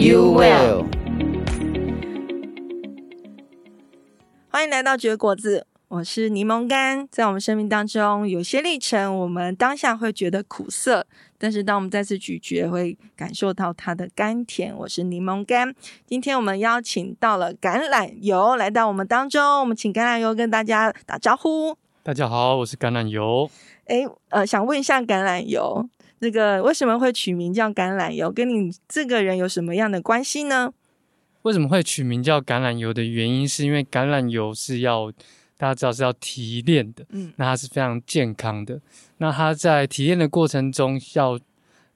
you will 欢迎来到绝果子，我是柠檬干。在我们生命当中，有些历程，我们当下会觉得苦涩，但是当我们再次咀嚼，会感受到它的甘甜。我是柠檬干。今天我们邀请到了橄榄油来到我们当中，我们请橄榄油跟大家打招呼。大家好，我是橄榄油。哎，呃，想问一下橄榄油。那个为什么会取名叫橄榄油？跟你这个人有什么样的关系呢？为什么会取名叫橄榄油的原因，是因为橄榄油是要大家知道是要提炼的，嗯，那它是非常健康的。那它在提炼的过程中，要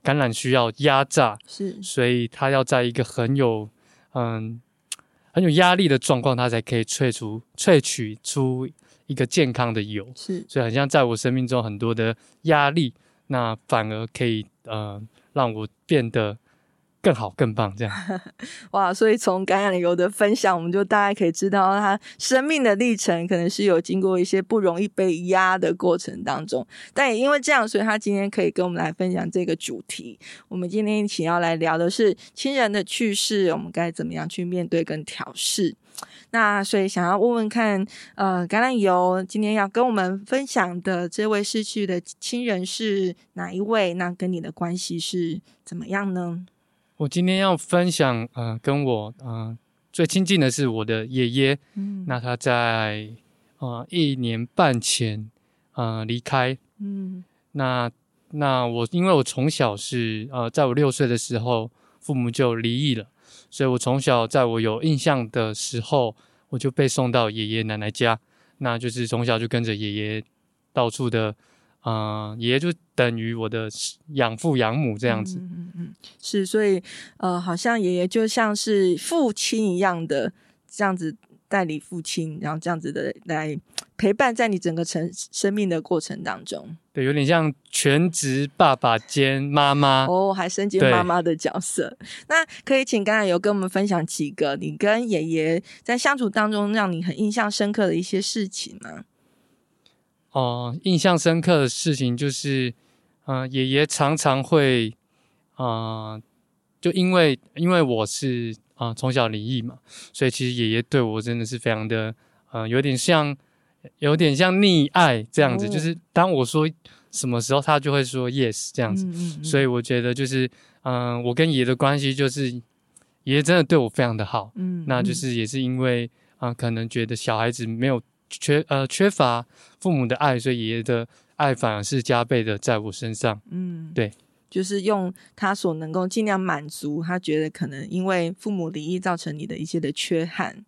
橄榄需要压榨，是，所以它要在一个很有嗯很有压力的状况，它才可以萃出萃取出一个健康的油，是，所以很像在我生命中很多的压力。那反而可以呃让我变得更好更棒，这样 哇！所以从橄榄油的分享，我们就大概可以知道他生命的历程，可能是有经过一些不容易被压的过程当中。但也因为这样，所以他今天可以跟我们来分享这个主题。我们今天一起要来聊的是亲人的去世，我们该怎么样去面对跟调试。那所以想要问问看，呃，橄榄油今天要跟我们分享的这位逝去的亲人是哪一位？那跟你的关系是怎么样呢？我今天要分享，呃，跟我呃最亲近的是我的爷爷。嗯，那他在呃一年半前呃离开。嗯，那那我因为我从小是呃在我六岁的时候，父母就离异了。所以我从小在我有印象的时候，我就被送到爷爷奶奶家，那就是从小就跟着爷爷到处的，啊、呃，爷爷就等于我的养父养母这样子。嗯嗯嗯，是，所以呃，好像爷爷就像是父亲一样的这样子。代理父亲，然后这样子的来陪伴在你整个成生命的过程当中，对，有点像全职爸爸兼妈妈哦，还身兼妈妈的角色。那可以请刚才有跟我们分享几个你跟爷爷在相处当中让你很印象深刻的一些事情吗？哦、呃，印象深刻的事情就是，嗯、呃，爷爷常常会，啊、呃，就因为因为我是。啊，从小离异嘛，所以其实爷爷对我真的是非常的，呃，有点像，有点像溺爱这样子。哦、就是当我说什么时候，他就会说 yes 这样子。嗯嗯嗯，所以我觉得就是，嗯、呃，我跟爷爷的关系就是，爷爷真的对我非常的好。嗯，嗯，那就是也是因为啊、呃，可能觉得小孩子没有缺呃缺乏父母的爱，所以爷爷的爱反而是加倍的在我身上。嗯，对。就是用他所能够尽量满足他觉得可能因为父母离异造成你的一些的缺憾，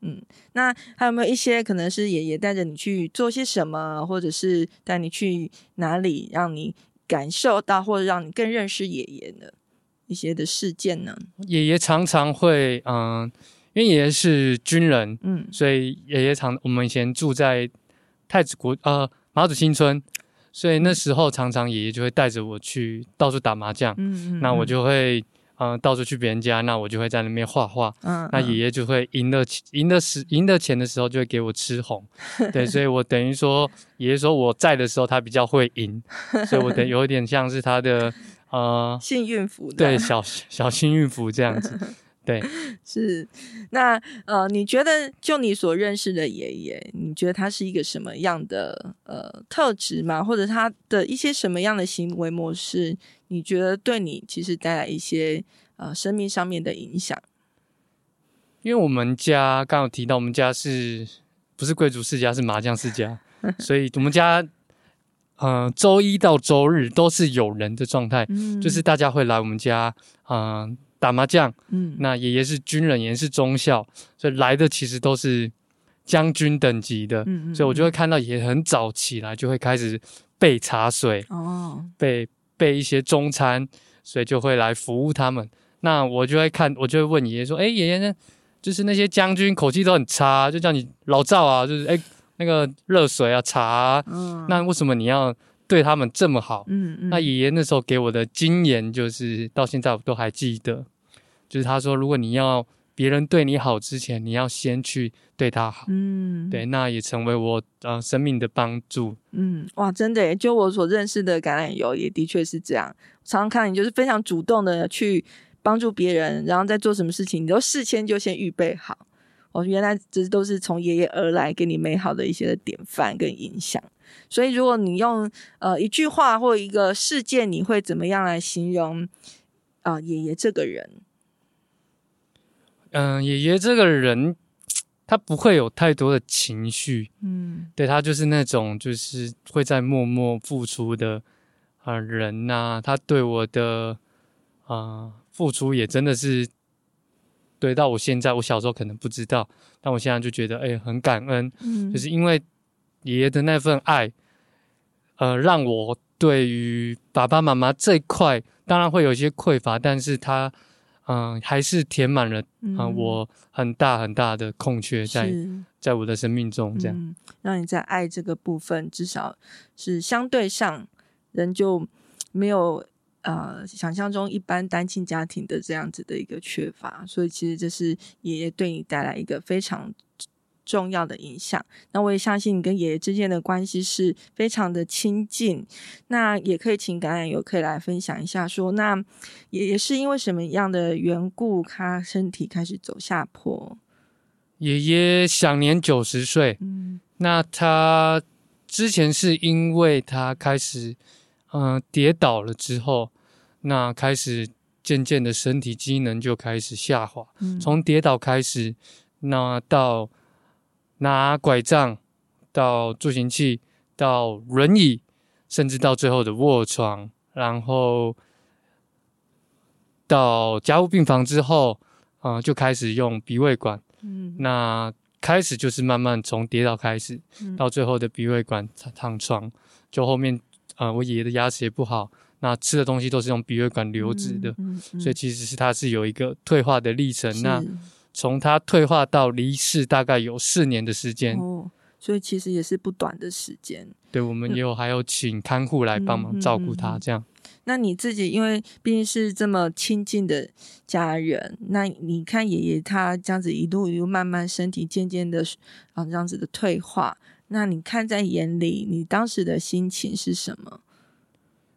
嗯，那还有没有一些可能是爷爷带着你去做些什么，或者是带你去哪里，让你感受到或者让你更认识爷爷的一些的事件呢？爷爷常常会，嗯、呃，因为爷爷是军人，嗯，所以爷爷常我们以前住在太子国呃马祖新村。所以那时候常常爷爷就会带着我去到处打麻将，嗯嗯，那我就会嗯、呃、到处去别人家，那我就会在那边画画，嗯，嗯，那爷爷就会赢的赢的时赢的钱的时候就会给我吃红，对，所以我等于说爷爷说我在的时候他比较会赢，所以我等有一点像是他的呃幸运符，对，小小幸运符这样子。对，是那呃，你觉得就你所认识的爷爷，你觉得他是一个什么样的呃特质吗？或者他的一些什么样的行为模式，你觉得对你其实带来一些呃生命上面的影响？因为我们家刚刚有提到，我们家是不是贵族世家，是麻将世家，所以我们家呃周一到周日都是有人的状态，嗯，就是大家会来我们家，嗯、呃。打麻将，嗯，那爷爷是军人，也是中校，所以来的其实都是将军等级的，嗯，嗯，嗯，所以我就会看到爷爷很早起来就会开始备茶水，哦，备备一些中餐，所以就会来服务他们。那我就会看，我就会问爷爷说：“哎，爷爷呢？就是那些将军口气都很差，就叫你老赵啊，就是哎那个热水啊茶啊，嗯，那为什么你要对他们这么好？嗯嗯。那爷爷那时候给我的金言，就是到现在我都还记得，就是他说，如果你要别人对你好之前，你要先去对他好。嗯，对，那也成为我呃生命的帮助。嗯，哇，真的耶，就我所认识的橄榄油也的确是这样。常常看你就是非常主动的去。帮助别人，然后在做什么事情，你都事先就先预备好。哦，原来这都是从爷爷而来，给你美好的一些的典范跟影响。所以，如果你用呃一句话或一个事件，你会怎么样来形容啊、呃、爷爷这个人？嗯、呃，爷爷这个人，他不会有太多的情绪。嗯，对，他就是那种就是会在默默付出的啊、呃、人呐、啊。他对我的啊。呃付出也真的是，对，到我现在，我小时候可能不知道，但我现在就觉得，哎、欸，很感恩，嗯，就是因为爷爷的那份爱，呃，让我对于爸爸妈妈这一块，当然会有一些匮乏，但是他，嗯、呃，还是填满了，嗯、呃，我很大很大的空缺在，在我的生命中，这样、嗯，让你在爱这个部分，至少是相对上，人就没有。呃，想象中一般单亲家庭的这样子的一个缺乏，所以其实这是爷爷对你带来一个非常重要的影响。那我也相信你跟爷爷之间的关系是非常的亲近。那也可以请橄榄油可以来分享一下说，说那爷爷是因为什么样的缘故，他身体开始走下坡？爷爷享年九十岁，嗯，那他之前是因为他开始嗯、呃、跌倒了之后。那开始渐渐的身体机能就开始下滑，嗯、从跌倒开始，那到拿拐杖，到助行器，到轮椅，甚至到最后的卧床，然后到家务病房之后，啊、呃，就开始用鼻胃管。嗯，那开始就是慢慢从跌倒开始，嗯、到最后的鼻胃管躺床，就后面啊、呃，我爷爷的牙齿也不好。那吃的东西都是用鼻胃管流质的，嗯嗯嗯、所以其实是它是有一个退化的历程。那从他退化到离世，大概有四年的时间。哦，所以其实也是不短的时间。对，我们也有还有请看护来帮忙照顾他，这样。那你自己因为毕竟是这么亲近的家人，那你看爷爷他这样子一路一路慢慢身体渐渐的啊这样子的退化，那你看在眼里，你当时的心情是什么？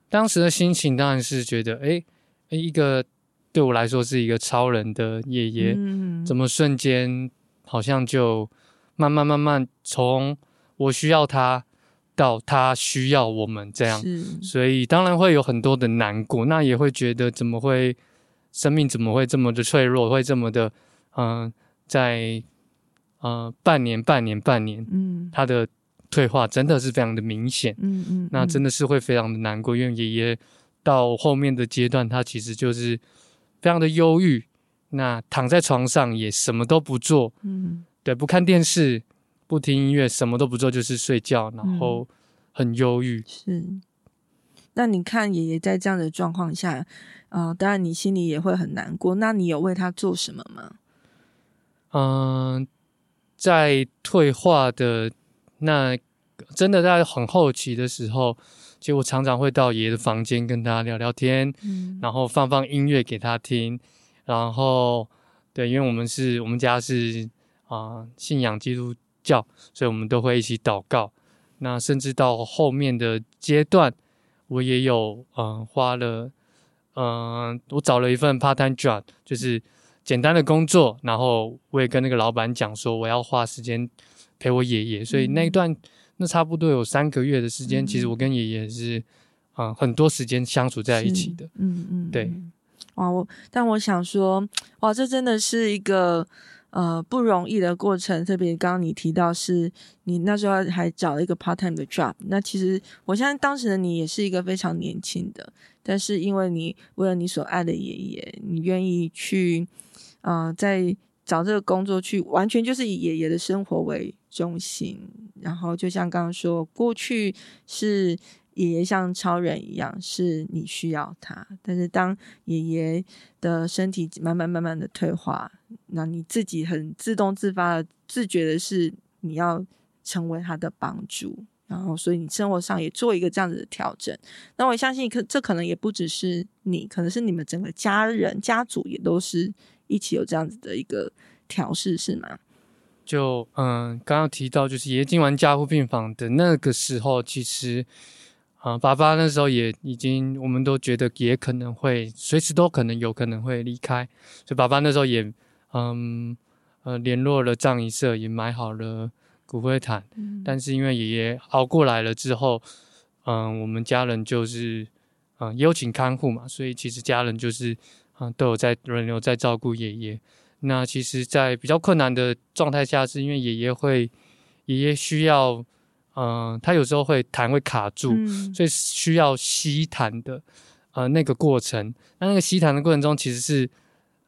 当时的心情当然是觉得，哎，一个对我来说是一个超人的爷爷，嗯、怎么瞬间好像就慢慢慢慢从我需要他到他需要我们这样，是。所以当然会有很多的难过，那也会觉得怎么会生命怎么会这么的脆弱，会这么的，嗯、呃，在呃半年半年半年，嗯，他的。退化真的是非常的明显，嗯，嗯嗯，那真的是会非常的难过，因为爷爷到后面的阶段，他其实就是非常的忧郁，那躺在床上也什么都不做，嗯，对，不看电视，不听音乐，什么都不做，就是睡觉，然后很忧郁。是，那你看爷爷在这样的状况下，啊、呃，当然你心里也会很难过。那你有为他做什么吗？嗯、呃，在退化的。那真的在很后期的时候，其实我常常会到爷爷的房间跟他聊聊天，嗯，然后放放音乐给他听，然后对，因为我们是我们家是啊、呃、信仰基督教，所以我们都会一起祷告。那甚至到后面的阶段，我也有嗯、呃、花了嗯、呃、我找了一份 part time job，就是简单的工作，然后我也跟那个老板讲说我要花时间。陪我爷爷，所以那一段、嗯、那差不多有三个月的时间，嗯、其实我跟爷爷是啊、呃、很多时间相处在一起的。嗯嗯，对。哇，我但我想说，哇，这真的是一个呃不容易的过程。特别刚刚你提到是你那时候还找了一个 part time 的 job，那其实我相信当时的你也是一个非常年轻的，但是因为你为了你所爱的爷爷，你愿意去呃在。找这个工作去，完全就是以爷爷的生活为中心。然后，就像刚刚说，过去是爷爷像超人一样，是你需要他。但是当爷爷的身体慢慢慢慢的退化，那你自己很自动自发的自觉的是你要成为他的帮助，然后所以你生活上也做一个这样子的调整。那我相信可这可能也不只是你，可能是你们整个家人家族也都是一起有这样子的一个调试，是吗？就嗯，刚刚提到就是爷爷进完加护病房的那个时候，其实啊、呃，爸爸那时候也已经，我们都觉得也可能会随时都可能有可能会离开，所以爸爸那时候也嗯呃联络了葬仪社，也买好了骨灰坛。嗯、但是因为爷爷熬过来了之后，嗯、呃，我们家人就是嗯也有请看护嘛，所以其实家人就是啊、呃、都有在轮流在照顾爷爷。那其实，在比较困难的状态下，是因为爷爷会，爷爷需要，嗯、呃，他有时候会痰会卡住，嗯、所以需要吸痰的，呃，那个过程。那那个吸痰的过程中，其实是，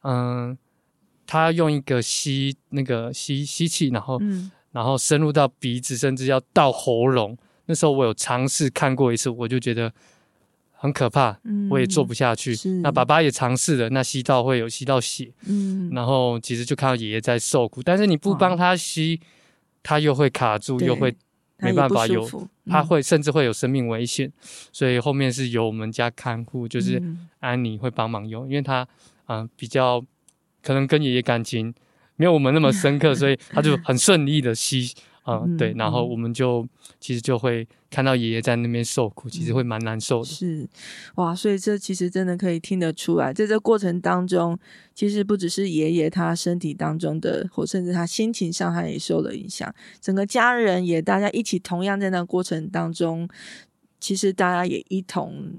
嗯、呃，他用一个吸那个吸吸气，然后，嗯、然后深入到鼻子，甚至要到喉咙。那时候我有尝试看过一次，我就觉得。很可怕，我也做不下去。嗯、那爸爸也尝试了，那吸到会有吸到血，嗯，然后其实就看到爷爷在受苦，但是你不帮他吸，哦、他又会卡住，又会没办法有，他，他会甚至会有生命危险。嗯、所以后面是由我们家看护，就是安妮会帮忙用，因为他嗯、呃、比较可能跟爷爷感情没有我们那么深刻，所以他就很顺利的吸。嗯，嗯对，然后我们就其实就会看到爷爷在那边受苦，其实会蛮难受的。是，哇，所以这其实真的可以听得出来，在这过程当中，其实不只是爷爷他身体当中的，或甚至他心情上他也受了影响，整个家人也大家一起同样在那个过程当中，其实大家也一同，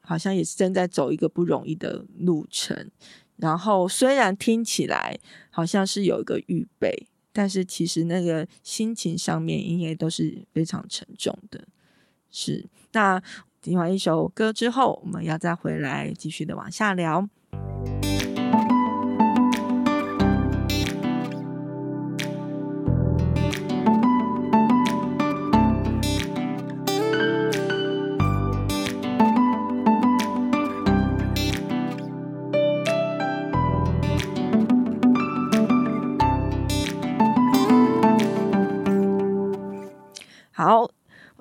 好像也是正在走一个不容易的路程。然后虽然听起来好像是有一个预备。但是其实那个心情上面应该都是非常沉重的，是。那听完一首歌之后，我们要再回来继续的往下聊。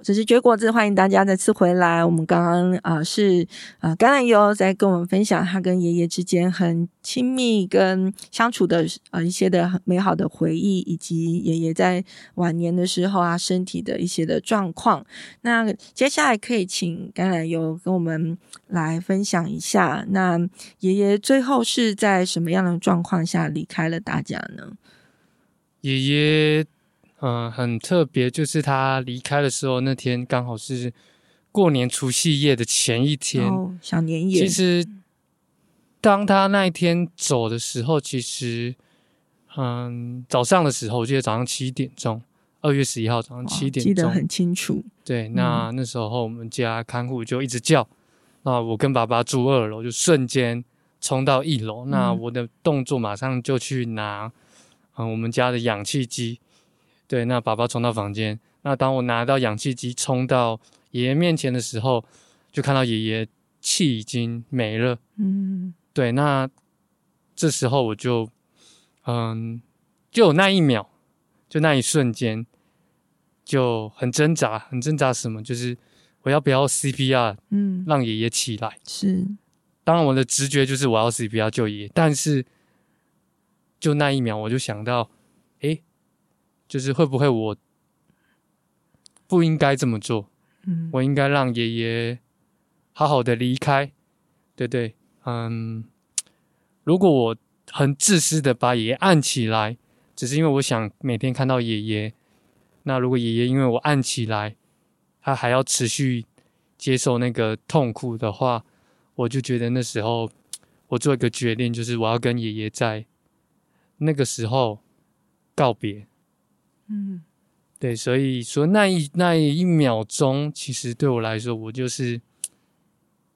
这是绝果子，欢迎大家再次回来。我们刚刚啊、是啊、橄榄油在跟我们分享他跟爷爷之间很亲密跟相处的呃一些的很美好的回忆，以及爷爷在晚年的时候啊身体的一些的状况。那接下来可以请橄榄油跟我们来分享一下，那爷爷最后是在什么样的状况下离开了大家呢？爷爷。嗯，很特别，就是他离开的时候，那天刚好是过年除夕夜的前一天，哦、小年夜。其实，当他那一天走的时候，其实，嗯，早上的时候，我记得早上七点钟，二月十一号早上七点钟，记得很清楚。对，那、嗯、那时候我们家看护就一直叫，那我跟爸爸住二楼，就瞬间冲到一楼，嗯、那我的动作马上就去拿，嗯，我们家的氧气机。对，那爸爸冲到房间。那当我拿到氧气机冲到爷爷面前的时候，就看到爷爷气已经没了。嗯，对，那这时候我就，嗯，就有那一秒，就那一瞬间，就很挣扎，很挣扎什么？就是我要不要 CPR？嗯，让爷爷起来。是，当然我的直觉就是我要 CPR 救爷爷，但是就那一秒，我就想到，诶。就是会不会我不应该这么做？嗯，我应该让爷爷好好的离开，对对，嗯。如果我很自私的把爷爷按起来，只是因为我想每天看到爷爷，那如果爷爷因为我按起来，他还要持续接受那个痛苦的话，我就觉得那时候我做一个决定，就是我要跟爷爷在那个时候告别。嗯，对，所以说那一那一秒钟，其实对我来说，我就是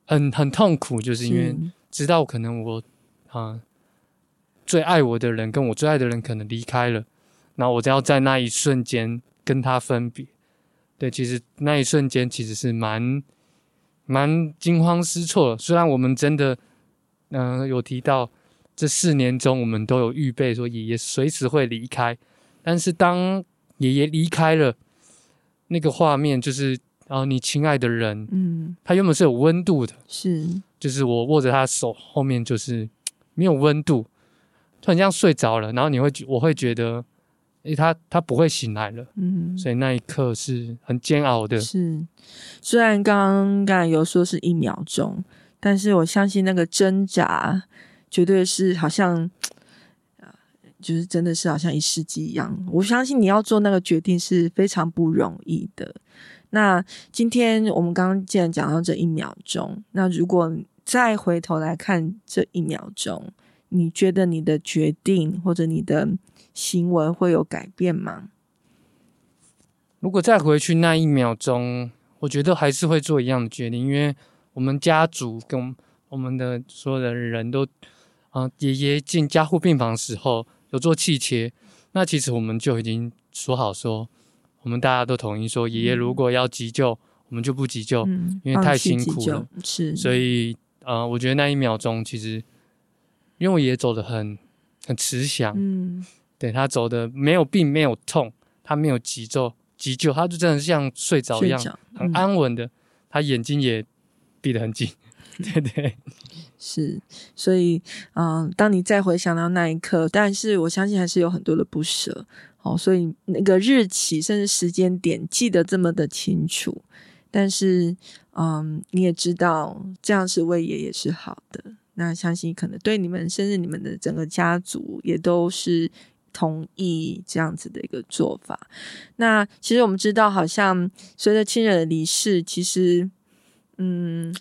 很很痛苦，就是因为知道可能我啊、呃、最爱我的人跟我最爱的人可能离开了，然后我就要在那一瞬间跟他分别，对，其实那一瞬间其实是蛮蛮惊慌失措的。虽然我们真的，嗯、呃，有提到这四年中我们都有预备说爷爷随时会离开，但是当爷爷离开了，那个画面就是啊，你亲爱的人，嗯，他原本是有温度的，是，就是我握着他的手，后面就是没有温度，就很像睡着了，然后你会觉，我会觉得，诶，他他不会醒来了，嗯，所以那一刻是很煎熬的。是，虽然刚刚有说是一秒钟，但是我相信那个挣扎绝对是好像。就是真的是好像一世纪一样，我相信你要做那个决定是非常不容易的。那今天我们刚刚既然讲到这一秒钟，那如果再回头来看这一秒钟，你觉得你的决定或者你的行为会有改变吗？如果再回去那一秒钟，我觉得还是会做一样的决定，因为我们家族跟我们的所有的人都，啊、爷爷进加护病房的时候。有做气切，那其实我们就已经说好说，我们大家都同意说，爷爷如果要急救，嗯、我们就不急救，嗯、因为太辛苦了。是，所以呃，我觉得那一秒钟其实，因为我爷爷走的很很慈祥，嗯，对他走的没有病没有痛，他没有急救急救，他就真的像睡着一样，嗯、很安稳的，他眼睛也闭得很紧，对对。是，所以，嗯、当你再回想到那一刻，但是我相信还是有很多的不舍，好，所以那个日期甚至时间点记得这么的清楚，但是，嗯，你也知道这样是为爷爷是好的，那相信可能对你们，甚至你们的整个家族也都是同意这样子的一个做法。那其实我们知道，好像随着亲人的离世，其实，嗯。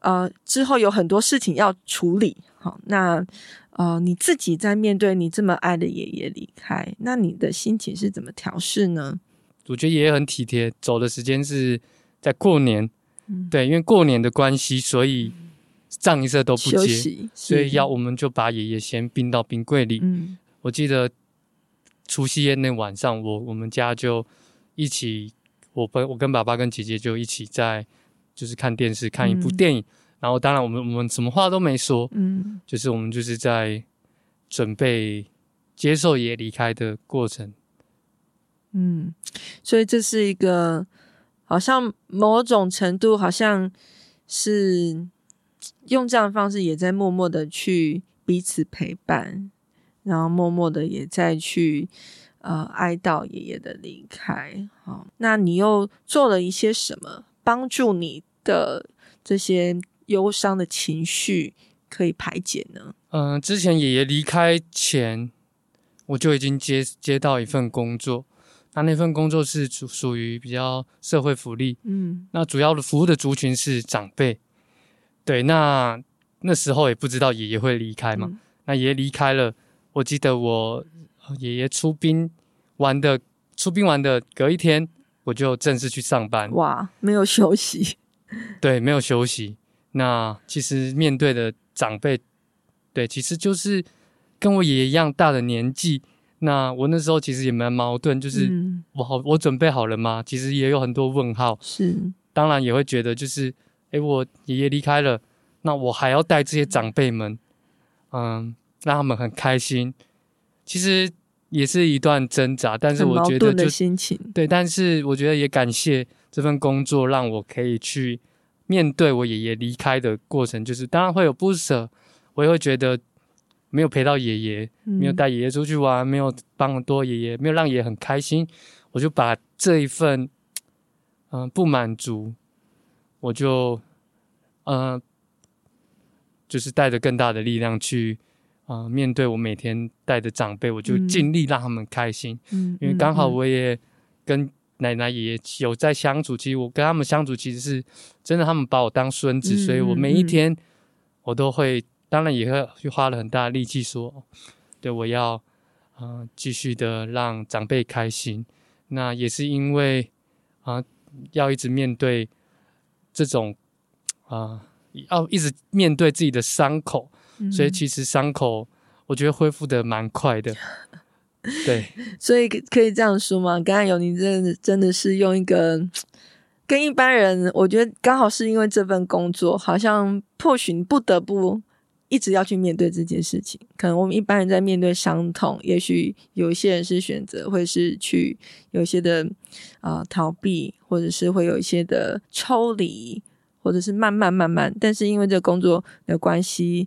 呃，之后有很多事情要处理，好，那呃，你自己在面对你这么爱的爷爷离开，那你的心情是怎么调试呢？我觉得爷爷很体贴，走的时间是在过年，嗯、对，因为过年的关系，所以葬仪社都不接，所以要我们就把爷爷先冰到冰柜里。嗯，我记得除夕夜那晚上，我我们家就一起，我跟我跟爸爸跟姐姐就一起在。就是看电视，看一部电影，嗯、然后当然我们我们什么话都没说，嗯，就是我们就是在准备接受爷爷离开的过程，嗯，所以这是一个好像某种程度好像是用这样的方式，也在默默的去彼此陪伴，然后默默的也在去呃哀悼爷爷的离开。好，那你又做了一些什么帮助你的这些忧伤的情绪可以排解呢？嗯、呃，之前爷爷离开前，我就已经接接到一份工作，那那份工作是属属于比较社会福利，嗯，那主要的服务的族群是长辈，对，那那时候也不知道爷爷会离开嘛，嗯、那爷爷离开了，我记得我爷爷出殡完的出殡完的隔一天，我就正式去上班，哇，没有休息。对，没有休息。那其实面对的长辈，对，其实就是跟我爷爷一样大的年纪。那我那时候其实也蛮矛盾，就是我好，我准备好了吗？其实也有很多问号。是，当然也会觉得，就是，哎，我爷爷离开了，那我还要带这些长辈们，嗯，让他们很开心。其实也是一段挣扎，但是我觉得就心情对，但是我觉得也感谢。这份工作让我可以去面对我爷爷离开的过程，就是当然会有不舍，我也会觉得没有陪到爷爷，没有带爷爷出去玩，没有帮多爷爷，没有让爷爷很开心，我就把这一份嗯、呃、不满足，我就嗯、呃、就是带着更大的力量去啊、呃、面对我每天带的长辈，我就尽力让他们开心，嗯，因为刚好我也跟。奶奶爷爷有在相处，其实我跟他们相处，其实是真的，他们把我当孙子，嗯、所以我每一天我都会，当然也会去花了很大的力气说，对，我要啊、呃、继续的让长辈开心。那也是因为啊、呃、要一直面对这种啊、呃、要一直面对自己的伤口，嗯、所以其实伤口我觉得恢复的蛮快的。对，所以可以这样说吗？刚才有你真的真的是用一个跟一般人，我觉得刚好是因为这份工作，好像迫许你不得不一直要去面对这件事情。可能我们一般人在面对伤痛，也许有一些人是选择会是去有一些的啊、呃、逃避，或者是会有一些的抽离，或者是慢慢慢慢。但是因为这个工作的关系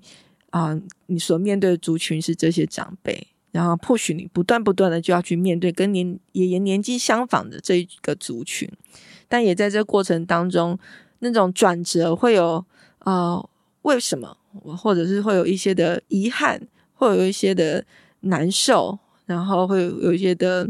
啊、你所面对的族群是这些长辈。然后迫许你不断不断的就要去面对跟年爷爷年纪相仿的这一个族群，但也在这过程当中，那种转折会有呃为什么，或者是会有一些的遗憾，会有一些的难受，然后会有一些的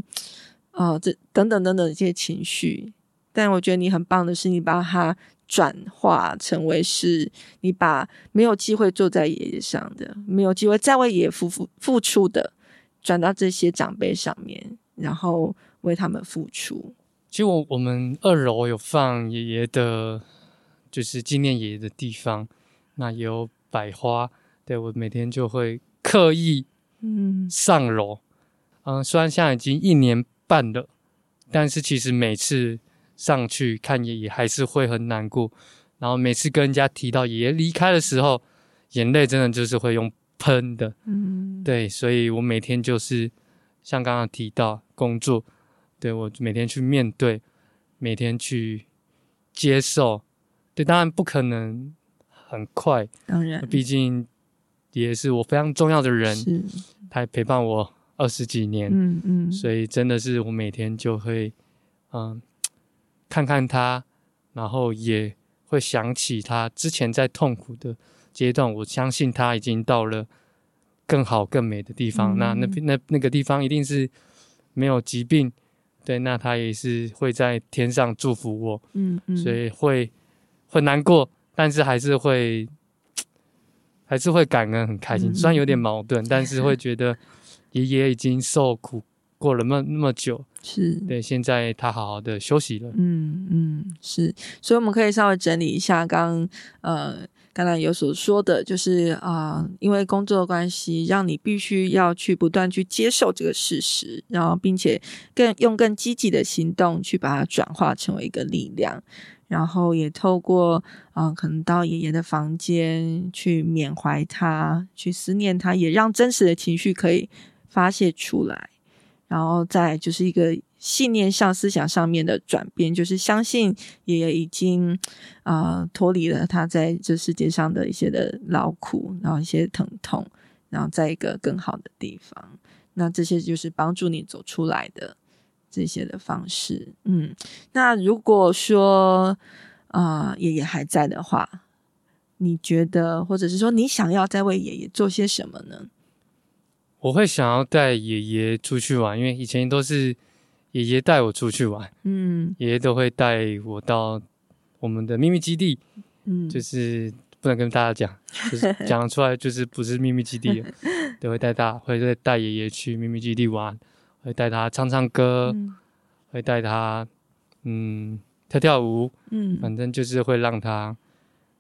呃这等等等等一些情绪。但我觉得你很棒的是，你把它转化成为是你把没有机会坐在爷爷上的，没有机会再为爷爷付付付出的。转到这些长辈上面，然后为他们付出。其实我我们二楼有放爷爷的，就是纪念爷爷的地方，那也有百花。对，我每天就会刻意嗯上楼，嗯，嗯，虽然现在已经一年半了，但是其实每次上去看爷爷还是会很难过。然后每次跟人家提到爷爷离开的时候，眼泪真的就是会用。喷的，嗯，对，所以我每天就是像刚刚提到工作，对，我每天去面对，每天去接受，对，当然不可能很快，当然，毕竟爷爷是我非常重要的人，是，他陪伴我二十几年，嗯嗯，所以真的是我每天就会，嗯，看看他，然后也会想起他之前在痛苦的。阶段，我相信他已经到了更好、更美的地方。嗯、那那那那个地方一定是没有疾病，对，那他也是会在天上祝福我。嗯嗯，所以会会难过，但是还是会 还是会感恩、很开心。虽然有点矛盾，嗯、但是会觉得爷爷已经受苦过了那么那么久，是对，现在他好好的休息了。嗯嗯，是，所以我们可以稍微整理一下刚呃。刚才有所说的，就是啊、呃，因为工作的关系，让你必须要去不断去接受这个事实，然后并且更用更积极的行动去把它转化成为一个力量，然后也透过啊、呃，可能到爷爷的房间去缅怀他，去思念他，也让真实的情绪可以发泄出来，然后再就是一个。信念上、思想上面的转变，就是相信爷爷已经啊脱离了他在这世界上的一些的劳苦，然后一些疼痛，然后在一个更好的地方。那这些就是帮助你走出来的这些的方式。嗯，那如果说啊、爷爷还在的话，你觉得，或者是说你想要再为爷爷做些什么呢？我会想要带爷爷出去玩，因为以前都是。爷爷带我出去玩，嗯，爷爷都会带我到我们的秘密基地，嗯，就是不能跟大家讲，就是 讲出来就是不是秘密基地了，都会带大，会带带爷爷去秘密基地玩，会带他唱唱歌，嗯、会带他嗯跳跳舞，嗯，反正就是会让他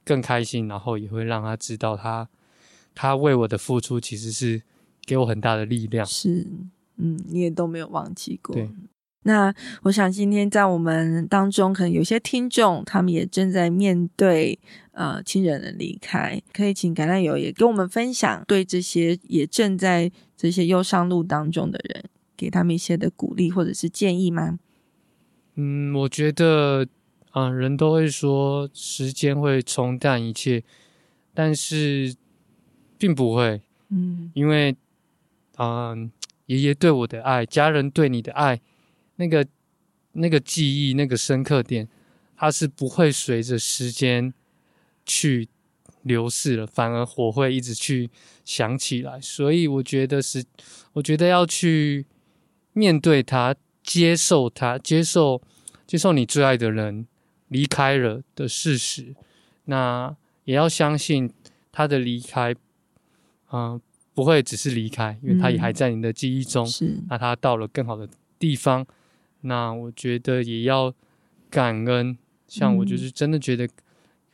更开心，然后也会让他知道他他为我的付出其实是给我很大的力量，是，嗯，你也都没有忘记过，对。那我想今天在我们当中，可能有些听众他们也正在面对呃亲人的离开，可以请橄榄油也跟我们分享，对这些也正在这些忧伤路当中的人，给他们一些的鼓励或者是建议吗？嗯，我觉得啊、呃，人都会说时间会冲淡一切，但是并不会，嗯，因为嗯、爷爷对我的爱，家人对你的爱。那个那个记忆，那个深刻点，它是不会随着时间去流逝了，反而火会一直去想起来。所以我觉得是，我觉得要去面对它，接受它，接受接受你最爱的人离开了的事实。那也要相信他的离开，嗯、不会只是离开，因为他也还在你的记忆中。嗯、是，那他到了更好的地方。那我觉得也要感恩，像我就是真的觉得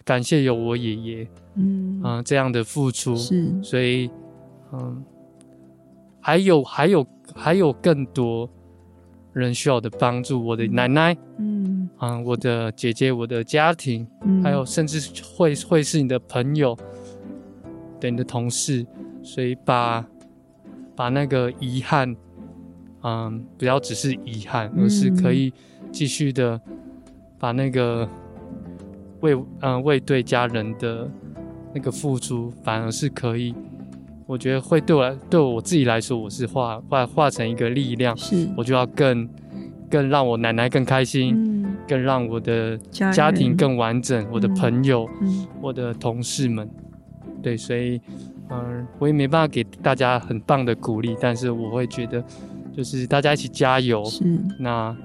感谢有我爷爷，嗯，啊、呃、这样的付出，是，所以嗯，还有还有还有更多人需要的帮助，我的奶奶，嗯。啊、呃，我的姐姐，我的家庭，嗯、还有甚至会会是你的朋友，对你的同事，所以把把那个遗憾，嗯、呃，不要只是遗憾，而是可以继续的把那个为嗯、呃、为对家人的那个付出，反而是可以。我觉得会对我来，对我自己来说，我是化化化成一个力量，是。我就要更更让我奶奶更开心，嗯、更让我的家庭更完整，我的朋友，嗯、我的同事们，对，所以，嗯、呃，我也没办法给大家很棒的鼓励，但是我会觉得，就是大家一起加油，是那，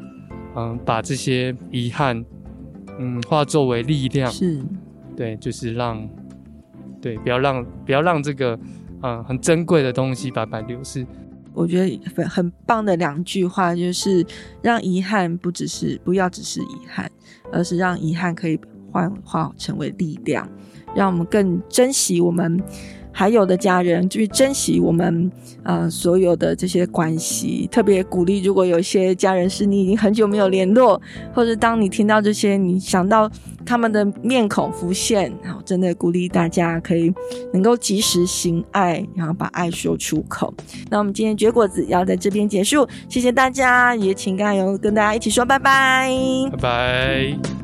嗯、呃，把这些遗憾，嗯，化作为力量，是对，就是让，对，不要让不要让这个。嗯，很珍贵的东西白白流失。我觉得很很棒的两句话，就是让遗憾不只是不要只是遗憾，而是让遗憾可以幻化成为力量，让我们更珍惜我们还有的家人，去珍惜我们呃所有的这些关系。特别鼓励，如果有些家人是你已经很久没有联络，或者当你听到这些，你想到。他们的面孔浮现，好，真的鼓励大家可以能够及时行爱，然后把爱说出口。那我们今天绝果子要在这边结束，谢谢大家，也请加油跟大家一起说拜拜，拜拜。